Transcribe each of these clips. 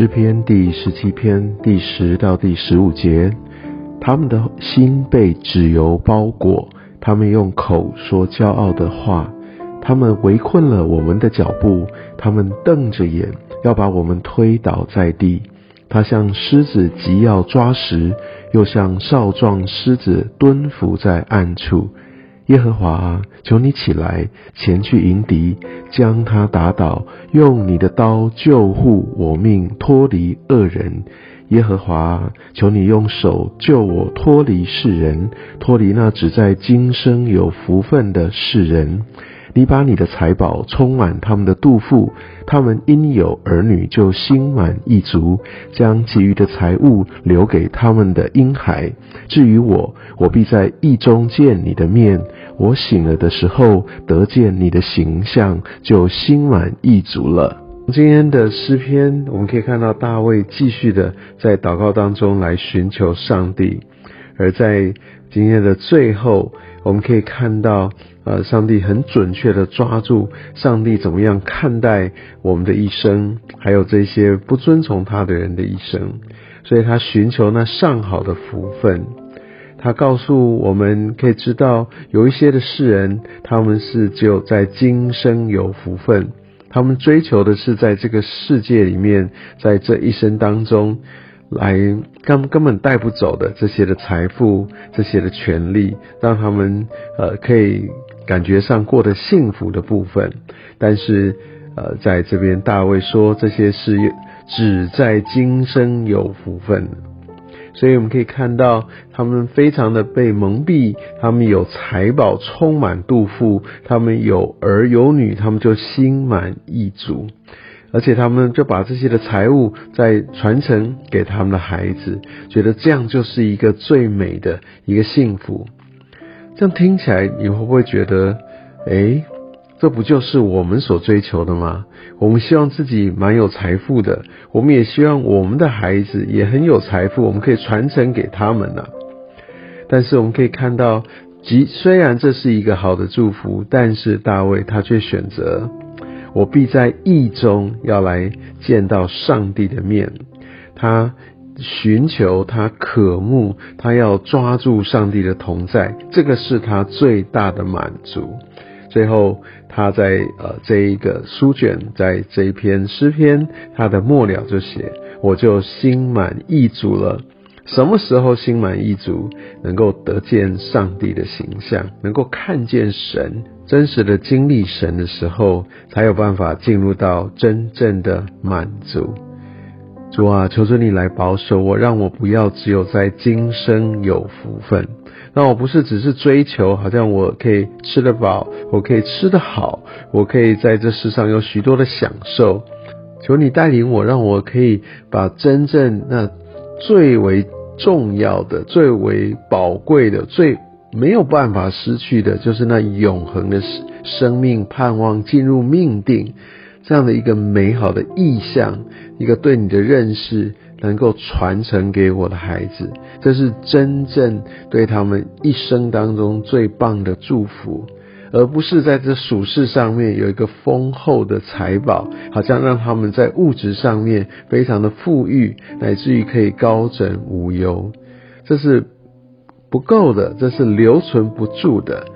诗篇第十七篇第十到第十五节，他们的心被脂油包裹，他们用口说骄傲的话，他们围困了我们的脚步，他们瞪着眼要把我们推倒在地。他像狮子急要抓食，又像少壮狮子蹲伏在暗处。耶和华，求你起来，前去迎敌，将他打倒，用你的刀救护我命，脱离恶人。耶和华，求你用手救我脱离世人，脱离那只在今生有福分的世人。你把你的财宝充满他们的肚腹，他们因有儿女就心满意足，将其余的财物留给他们的婴孩。至于我，我必在意中见你的面。我醒了的时候，得见你的形象，就心满意足了。今天的诗篇，我们可以看到大卫继续的在祷告当中来寻求上帝，而在今天的最后，我们可以看到。呃，上帝很准确的抓住上帝怎么样看待我们的一生，还有这些不遵从他的人的一生，所以他寻求那上好的福分。他告诉我们可以知道，有一些的世人，他们是只有在今生有福分，他们追求的是在这个世界里面，在这一生当中来根根本带不走的这些的财富，这些的权利，让他们呃可以。感觉上过得幸福的部分，但是，呃，在这边大卫说这些是只在今生有福分，所以我们可以看到他们非常的被蒙蔽，他们有财宝充满肚腹，他们有儿有女，他们就心满意足，而且他们就把这些的财物再传承给他们的孩子，觉得这样就是一个最美的一个幸福。这样听起来，你会不会觉得，哎，这不就是我们所追求的吗？我们希望自己蛮有财富的，我们也希望我们的孩子也很有财富，我们可以传承给他们呢。但是我们可以看到，即虽然这是一个好的祝福，但是大卫他却选择，我必在意中要来见到上帝的面，他。寻求他渴慕，他要抓住上帝的同在，这个是他最大的满足。最后，他在呃这一个书卷，在这一篇诗篇，他的末了就写：“我就心满意足了。”什么时候心满意足？能够得见上帝的形象，能够看见神，真实的经历神的时候，才有办法进入到真正的满足。主啊，求求你来保守我，让我不要只有在今生有福分，让我不是只是追求，好像我可以吃得饱，我可以吃得好，我可以在这世上有许多的享受。求你带领我，让我可以把真正那最为重要的、最为宝贵的、最没有办法失去的，就是那永恒的生命盼望进入命定。这样的一个美好的意象，一个对你的认识，能够传承给我的孩子，这是真正对他们一生当中最棒的祝福，而不是在这属世上面有一个丰厚的财宝，好像让他们在物质上面非常的富裕，乃至于可以高枕无忧，这是不够的，这是留存不住的。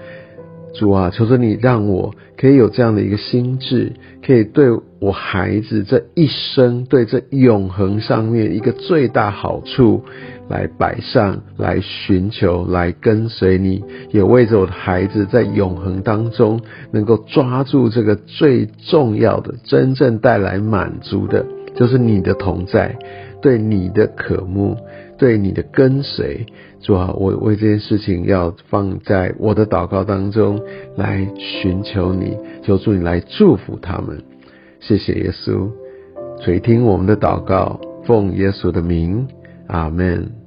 主啊，求求你让我可以有这样的一个心智，可以对我孩子这一生，对这永恒上面一个最大好处来摆上，来寻求，来跟随你，也为着我的孩子在永恒当中能够抓住这个最重要的、真正带来满足的，就是你的同在，对你的渴慕。对你的跟随，主啊，我为这件事情要放在我的祷告当中来寻求你，求主你来祝福他们。谢谢耶稣垂听我们的祷告，奉耶稣的名，阿门。